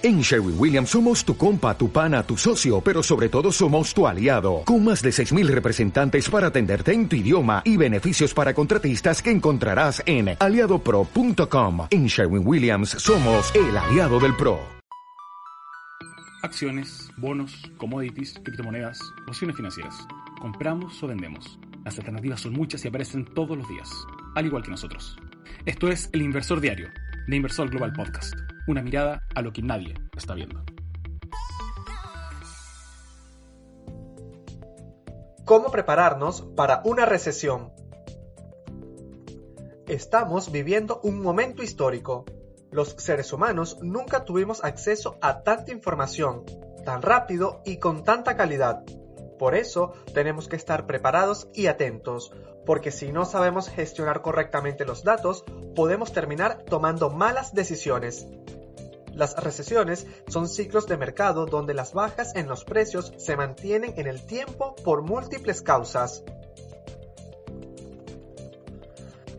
En Sherwin Williams somos tu compa, tu pana, tu socio, pero sobre todo somos tu aliado, con más de 6.000 representantes para atenderte en tu idioma y beneficios para contratistas que encontrarás en aliadopro.com. En Sherwin Williams somos el aliado del PRO. Acciones, bonos, commodities, criptomonedas, opciones financieras. Compramos o vendemos. Las alternativas son muchas y aparecen todos los días, al igual que nosotros. Esto es El Inversor Diario, de Inversor Global Podcast una mirada a lo que nadie está viendo. ¿Cómo prepararnos para una recesión? Estamos viviendo un momento histórico. Los seres humanos nunca tuvimos acceso a tanta información, tan rápido y con tanta calidad. Por eso tenemos que estar preparados y atentos, porque si no sabemos gestionar correctamente los datos, podemos terminar tomando malas decisiones. Las recesiones son ciclos de mercado donde las bajas en los precios se mantienen en el tiempo por múltiples causas.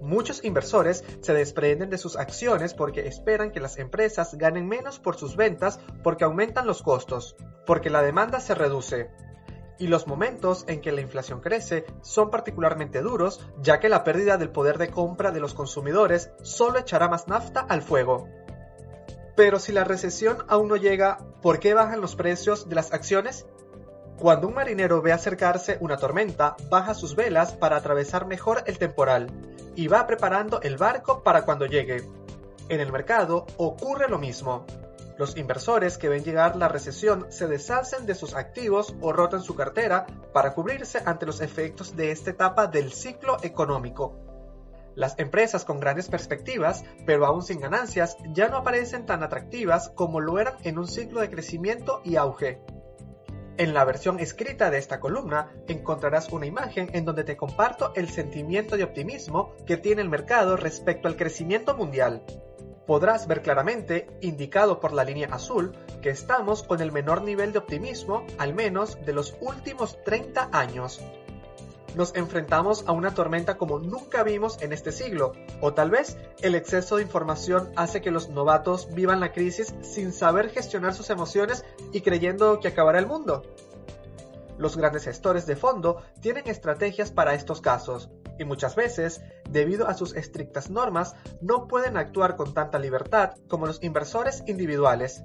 Muchos inversores se desprenden de sus acciones porque esperan que las empresas ganen menos por sus ventas porque aumentan los costos, porque la demanda se reduce. Y los momentos en que la inflación crece son particularmente duros, ya que la pérdida del poder de compra de los consumidores solo echará más nafta al fuego. Pero si la recesión aún no llega, ¿por qué bajan los precios de las acciones? Cuando un marinero ve acercarse una tormenta, baja sus velas para atravesar mejor el temporal y va preparando el barco para cuando llegue. En el mercado ocurre lo mismo. Los inversores que ven llegar la recesión se deshacen de sus activos o rotan su cartera para cubrirse ante los efectos de esta etapa del ciclo económico. Las empresas con grandes perspectivas, pero aún sin ganancias, ya no aparecen tan atractivas como lo eran en un ciclo de crecimiento y auge. En la versión escrita de esta columna encontrarás una imagen en donde te comparto el sentimiento de optimismo que tiene el mercado respecto al crecimiento mundial. Podrás ver claramente, indicado por la línea azul, que estamos con el menor nivel de optimismo, al menos de los últimos 30 años nos enfrentamos a una tormenta como nunca vimos en este siglo, o tal vez el exceso de información hace que los novatos vivan la crisis sin saber gestionar sus emociones y creyendo que acabará el mundo. Los grandes gestores de fondo tienen estrategias para estos casos, y muchas veces, debido a sus estrictas normas, no pueden actuar con tanta libertad como los inversores individuales.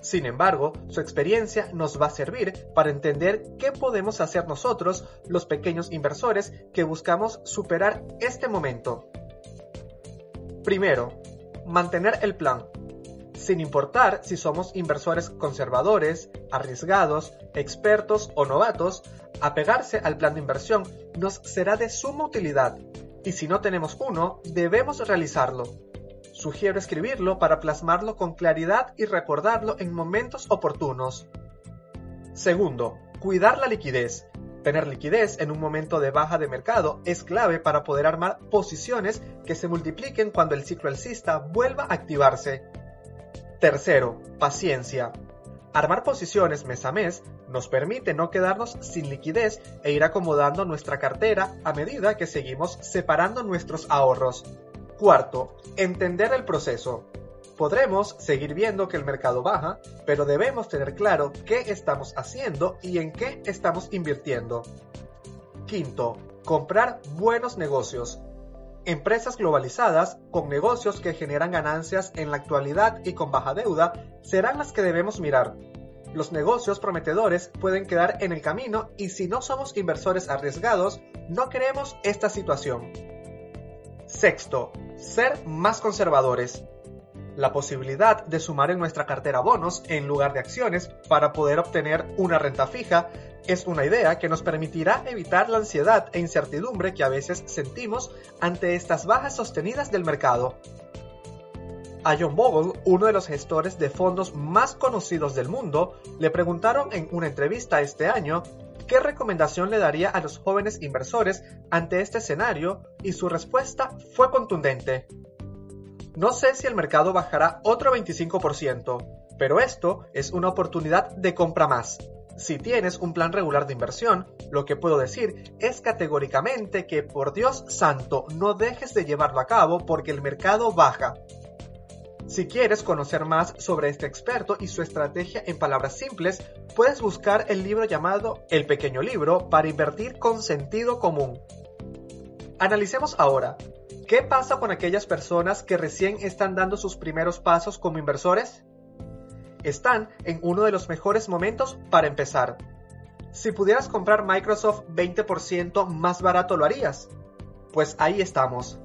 Sin embargo, su experiencia nos va a servir para entender qué podemos hacer nosotros, los pequeños inversores, que buscamos superar este momento. Primero, mantener el plan. Sin importar si somos inversores conservadores, arriesgados, expertos o novatos, apegarse al plan de inversión nos será de suma utilidad y si no tenemos uno, debemos realizarlo. Sugiero escribirlo para plasmarlo con claridad y recordarlo en momentos oportunos. Segundo, cuidar la liquidez. Tener liquidez en un momento de baja de mercado es clave para poder armar posiciones que se multipliquen cuando el ciclo alcista vuelva a activarse. Tercero, paciencia. Armar posiciones mes a mes nos permite no quedarnos sin liquidez e ir acomodando nuestra cartera a medida que seguimos separando nuestros ahorros. Cuarto, entender el proceso. Podremos seguir viendo que el mercado baja, pero debemos tener claro qué estamos haciendo y en qué estamos invirtiendo. Quinto, comprar buenos negocios. Empresas globalizadas, con negocios que generan ganancias en la actualidad y con baja deuda, serán las que debemos mirar. Los negocios prometedores pueden quedar en el camino y si no somos inversores arriesgados, no queremos esta situación. Sexto, ser más conservadores. La posibilidad de sumar en nuestra cartera bonos en lugar de acciones para poder obtener una renta fija es una idea que nos permitirá evitar la ansiedad e incertidumbre que a veces sentimos ante estas bajas sostenidas del mercado. A John Bogle, uno de los gestores de fondos más conocidos del mundo, le preguntaron en una entrevista este año ¿Qué recomendación le daría a los jóvenes inversores ante este escenario? Y su respuesta fue contundente. No sé si el mercado bajará otro 25%, pero esto es una oportunidad de compra más. Si tienes un plan regular de inversión, lo que puedo decir es categóricamente que por Dios santo no dejes de llevarlo a cabo porque el mercado baja. Si quieres conocer más sobre este experto y su estrategia en palabras simples, puedes buscar el libro llamado El pequeño libro para invertir con sentido común. Analicemos ahora, ¿qué pasa con aquellas personas que recién están dando sus primeros pasos como inversores? Están en uno de los mejores momentos para empezar. Si pudieras comprar Microsoft 20% más barato, ¿lo harías? Pues ahí estamos.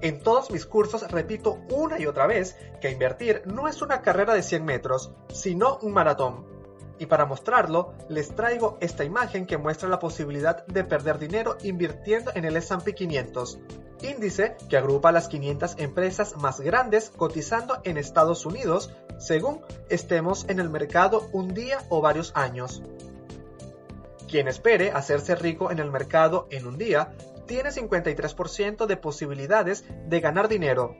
En todos mis cursos repito una y otra vez que invertir no es una carrera de 100 metros, sino un maratón. Y para mostrarlo, les traigo esta imagen que muestra la posibilidad de perder dinero invirtiendo en el S&P 500, índice que agrupa las 500 empresas más grandes cotizando en Estados Unidos según estemos en el mercado un día o varios años. Quien espere hacerse rico en el mercado en un día tiene 53% de posibilidades de ganar dinero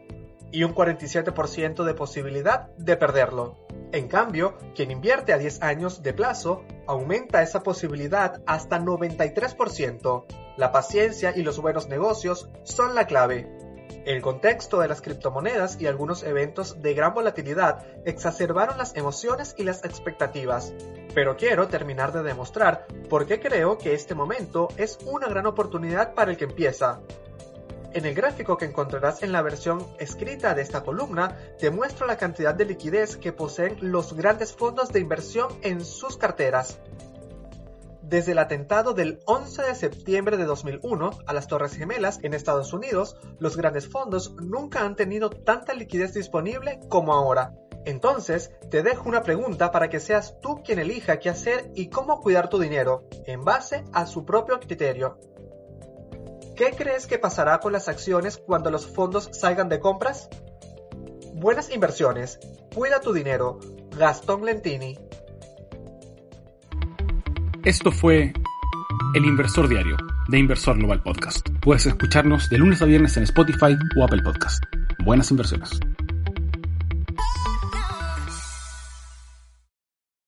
y un 47% de posibilidad de perderlo. En cambio, quien invierte a 10 años de plazo aumenta esa posibilidad hasta 93%. La paciencia y los buenos negocios son la clave. El contexto de las criptomonedas y algunos eventos de gran volatilidad exacerbaron las emociones y las expectativas, pero quiero terminar de demostrar por qué creo que este momento es una gran oportunidad para el que empieza. En el gráfico que encontrarás en la versión escrita de esta columna, te muestro la cantidad de liquidez que poseen los grandes fondos de inversión en sus carteras. Desde el atentado del 11 de septiembre de 2001 a las Torres Gemelas en Estados Unidos, los grandes fondos nunca han tenido tanta liquidez disponible como ahora. Entonces, te dejo una pregunta para que seas tú quien elija qué hacer y cómo cuidar tu dinero, en base a su propio criterio. ¿Qué crees que pasará con las acciones cuando los fondos salgan de compras? Buenas inversiones. Cuida tu dinero. Gastón Lentini. Esto fue El Inversor Diario de Inversor Global Podcast. Puedes escucharnos de lunes a viernes en Spotify o Apple Podcast. Buenas inversiones.